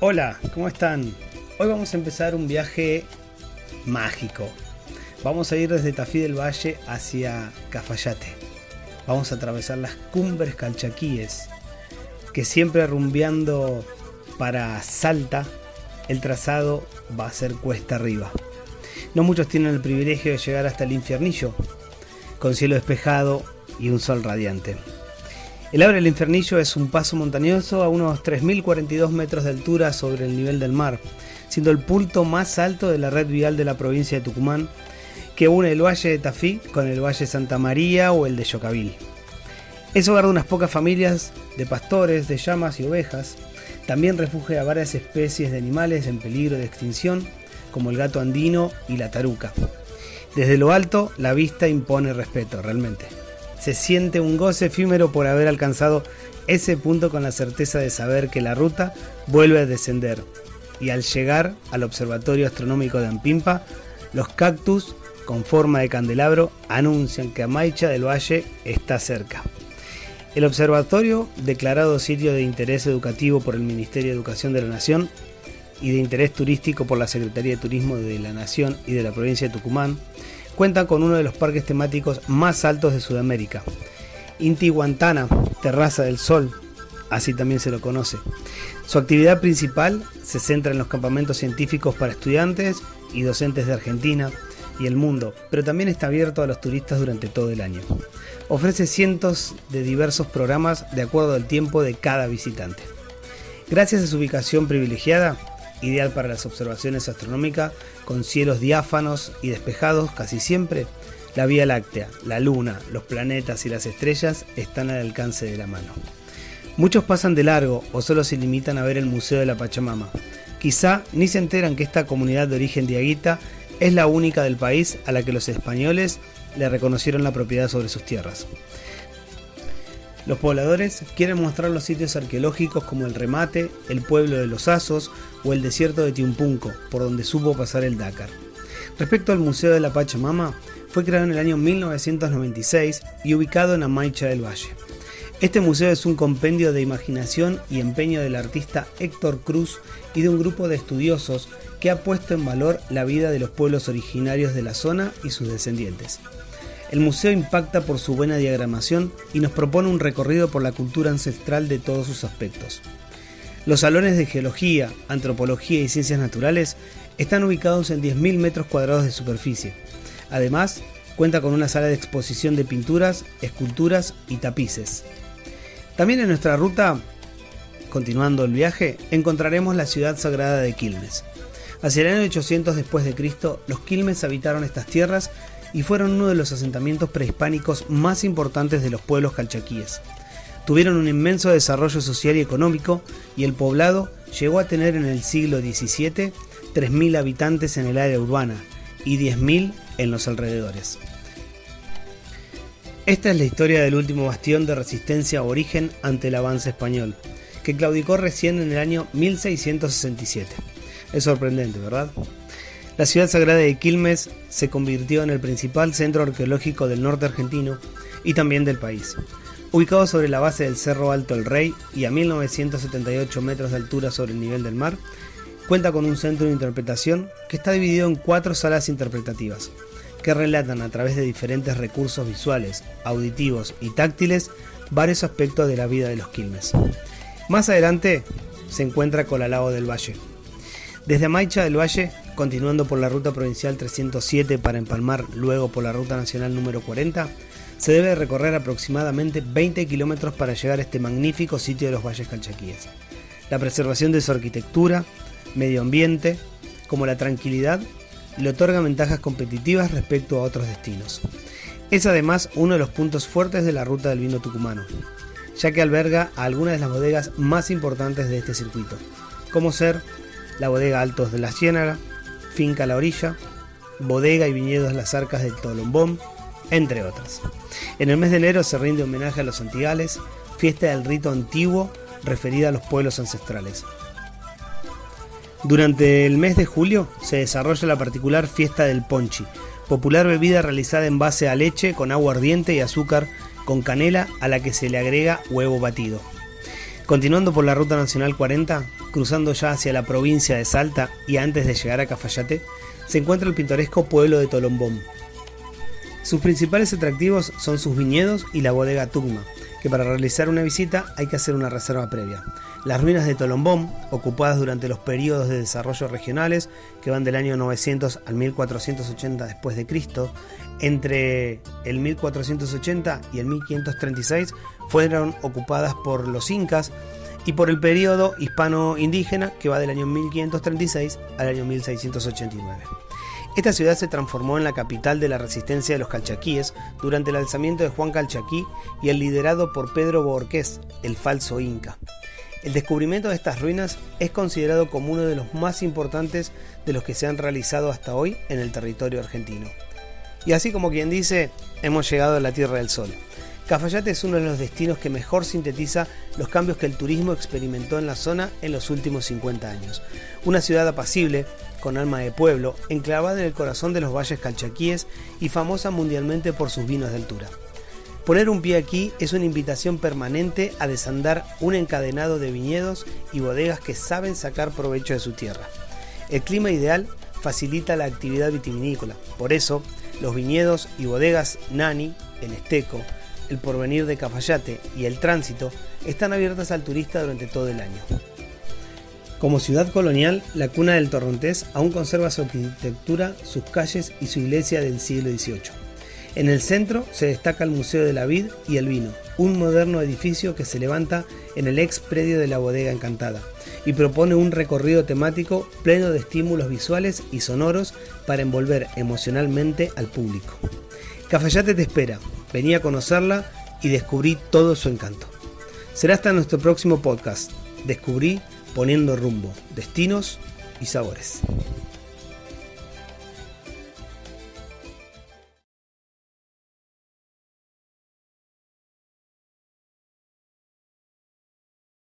Hola, ¿cómo están? Hoy vamos a empezar un viaje mágico. Vamos a ir desde Tafí del Valle hacia Cafayate. Vamos a atravesar las cumbres calchaquíes, que siempre rumbeando para Salta, el trazado va a ser cuesta arriba. No muchos tienen el privilegio de llegar hasta el infiernillo, con cielo despejado y un sol radiante. El Abre del Infernillo es un paso montañoso a unos 3.042 metros de altura sobre el nivel del mar, siendo el punto más alto de la red vial de la provincia de Tucumán, que une el Valle de Tafí con el Valle de Santa María o el de Yocavil. Es hogar de unas pocas familias de pastores, de llamas y ovejas. También refugia a varias especies de animales en peligro de extinción, como el gato andino y la taruca. Desde lo alto, la vista impone respeto, realmente se siente un goce efímero por haber alcanzado ese punto con la certeza de saber que la ruta vuelve a descender. Y al llegar al Observatorio Astronómico de Ampimpa, los cactus con forma de candelabro anuncian que Amaicha del Valle está cerca. El observatorio, declarado sitio de interés educativo por el Ministerio de Educación de la Nación y de interés turístico por la Secretaría de Turismo de la Nación y de la provincia de Tucumán, cuenta con uno de los parques temáticos más altos de Sudamérica. Intihuantana, Terraza del Sol, así también se lo conoce. Su actividad principal se centra en los campamentos científicos para estudiantes y docentes de Argentina y el mundo, pero también está abierto a los turistas durante todo el año. Ofrece cientos de diversos programas de acuerdo al tiempo de cada visitante. Gracias a su ubicación privilegiada, ideal para las observaciones astronómicas, con cielos diáfanos y despejados casi siempre, la Vía Láctea, la Luna, los planetas y las estrellas están al alcance de la mano. Muchos pasan de largo o solo se limitan a ver el Museo de la Pachamama. Quizá ni se enteran que esta comunidad de origen diaguita es la única del país a la que los españoles le reconocieron la propiedad sobre sus tierras. Los pobladores quieren mostrar los sitios arqueológicos como el Remate, el pueblo de los Asos o el desierto de Tiumpunco, por donde supo pasar el Dakar. Respecto al Museo de la Pachamama, fue creado en el año 1996 y ubicado en Amaicha del Valle. Este museo es un compendio de imaginación y empeño del artista Héctor Cruz y de un grupo de estudiosos que ha puesto en valor la vida de los pueblos originarios de la zona y sus descendientes. El museo impacta por su buena diagramación y nos propone un recorrido por la cultura ancestral de todos sus aspectos. Los salones de geología, antropología y ciencias naturales están ubicados en 10.000 metros cuadrados de superficie. Además, cuenta con una sala de exposición de pinturas, esculturas y tapices. También en nuestra ruta, continuando el viaje, encontraremos la ciudad sagrada de Quilmes. Hacia el año 800 después de Cristo, los Quilmes habitaron estas tierras y fueron uno de los asentamientos prehispánicos más importantes de los pueblos calchaquíes. Tuvieron un inmenso desarrollo social y económico y el poblado llegó a tener en el siglo XVII 3.000 habitantes en el área urbana y 10.000 en los alrededores. Esta es la historia del último bastión de resistencia origen ante el avance español, que claudicó recién en el año 1667. Es sorprendente, ¿verdad? La ciudad sagrada de Quilmes se convirtió en el principal centro arqueológico del norte argentino y también del país. Ubicado sobre la base del Cerro Alto El Rey y a 1978 metros de altura sobre el nivel del mar, cuenta con un centro de interpretación que está dividido en cuatro salas interpretativas, que relatan a través de diferentes recursos visuales, auditivos y táctiles varios aspectos de la vida de los Quilmes. Más adelante se encuentra Colalao del Valle. Desde Maicha del Valle continuando por la ruta provincial 307 para empalmar luego por la ruta nacional número 40, se debe recorrer aproximadamente 20 kilómetros para llegar a este magnífico sitio de los valles calchaquíes. La preservación de su arquitectura, medio ambiente, como la tranquilidad, le otorga ventajas competitivas respecto a otros destinos. Es además uno de los puntos fuertes de la ruta del vino tucumano, ya que alberga a algunas de las bodegas más importantes de este circuito, como ser la bodega Altos de la Ciénaga, Finca La Orilla, Bodega y Viñedos Las Arcas del Tolombón, entre otras. En el mes de enero se rinde homenaje a los antigales, fiesta del rito antiguo referida a los pueblos ancestrales. Durante el mes de julio se desarrolla la particular fiesta del ponchi, popular bebida realizada en base a leche con agua ardiente y azúcar con canela a la que se le agrega huevo batido. Continuando por la Ruta Nacional 40, cruzando ya hacia la provincia de Salta y antes de llegar a Cafayate, se encuentra el pintoresco pueblo de Tolombón. Sus principales atractivos son sus viñedos y la bodega Tugma, que para realizar una visita hay que hacer una reserva previa. Las ruinas de Tolombón, ocupadas durante los periodos de desarrollo regionales que van del año 900 al 1480 después de Cristo, entre el 1480 y el 1536 fueron ocupadas por los incas y por el periodo hispano-indígena que va del año 1536 al año 1689. Esta ciudad se transformó en la capital de la resistencia de los calchaquíes durante el alzamiento de Juan Calchaquí y el liderado por Pedro Borqués, el falso inca. El descubrimiento de estas ruinas es considerado como uno de los más importantes de los que se han realizado hasta hoy en el territorio argentino. Y así como quien dice, hemos llegado a la Tierra del Sol. Cafayate es uno de los destinos que mejor sintetiza los cambios que el turismo experimentó en la zona en los últimos 50 años. Una ciudad apacible, con alma de pueblo, enclavada en el corazón de los valles calchaquíes y famosa mundialmente por sus vinos de altura. Poner un pie aquí es una invitación permanente a desandar un encadenado de viñedos y bodegas que saben sacar provecho de su tierra. El clima ideal facilita la actividad vitivinícola, por eso los viñedos y bodegas Nani, el Esteco, el Porvenir de Cafayate y el Tránsito están abiertas al turista durante todo el año. Como ciudad colonial, la cuna del Torrontés aún conserva su arquitectura, sus calles y su iglesia del siglo XVIII. En el centro se destaca el Museo de la Vid y el Vino, un moderno edificio que se levanta en el ex predio de la Bodega Encantada y propone un recorrido temático pleno de estímulos visuales y sonoros para envolver emocionalmente al público. Cafayate te espera, vení a conocerla y descubrí todo su encanto. Será hasta nuestro próximo podcast. Descubrí poniendo rumbo, destinos y sabores.